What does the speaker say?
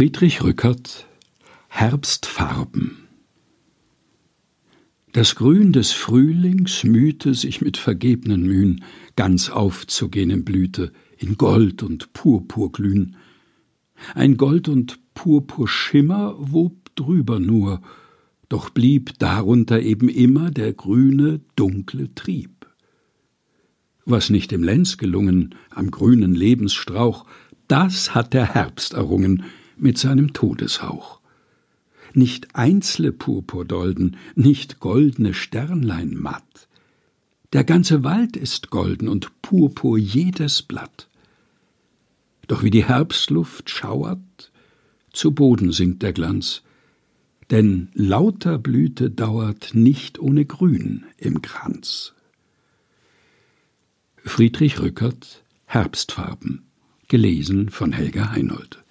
Friedrich Rückert Herbstfarben Das Grün des Frühlings mühte sich mit vergebnen Mühen, ganz aufzugehen in Blüte, in Gold und Purpur glühen. Ein Gold und Purpurschimmer wob drüber nur, doch blieb darunter eben immer der grüne, dunkle Trieb. Was nicht dem Lenz gelungen, am grünen Lebensstrauch, das hat der Herbst errungen, mit seinem Todeshauch. Nicht einzelne Purpurdolden, nicht goldne Sternlein matt. Der ganze Wald ist golden und purpur jedes Blatt. Doch wie die Herbstluft schauert, zu Boden sinkt der Glanz, denn lauter Blüte dauert nicht ohne Grün im Kranz. Friedrich Rückert Herbstfarben gelesen von Helga Heinold